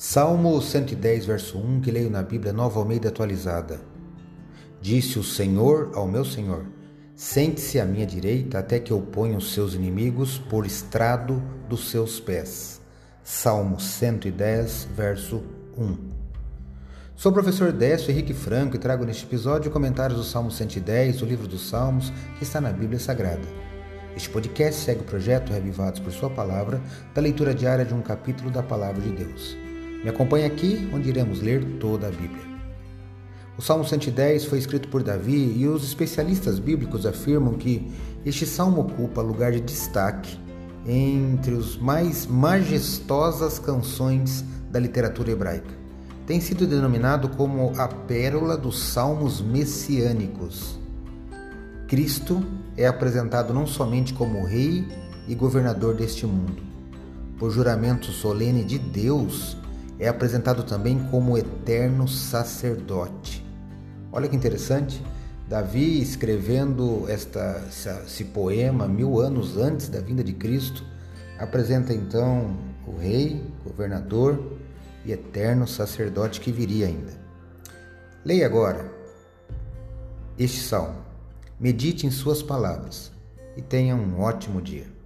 Salmo 110, verso 1, que leio na Bíblia Nova Almeida atualizada. Disse o Senhor ao meu Senhor: Sente-se à minha direita até que eu ponha os seus inimigos por estrado dos seus pés. Salmo 110, verso 1. Sou o professor Décio Henrique Franco e trago neste episódio comentários do Salmo 110, do livro dos Salmos, que está na Bíblia Sagrada. Este podcast segue o projeto Revivados por Sua Palavra, da leitura diária de um capítulo da Palavra de Deus. Me acompanhe aqui, onde iremos ler toda a Bíblia. O Salmo 110 foi escrito por Davi e os especialistas bíblicos afirmam que este salmo ocupa lugar de destaque entre os mais majestosas canções da literatura hebraica. Tem sido denominado como a pérola dos salmos messiânicos. Cristo é apresentado não somente como rei e governador deste mundo, por juramento solene de Deus, é apresentado também como eterno sacerdote. Olha que interessante, Davi escrevendo esta, esse poema mil anos antes da vinda de Cristo, apresenta então o rei, governador e eterno sacerdote que viria ainda. Leia agora este salmo, medite em suas palavras e tenha um ótimo dia.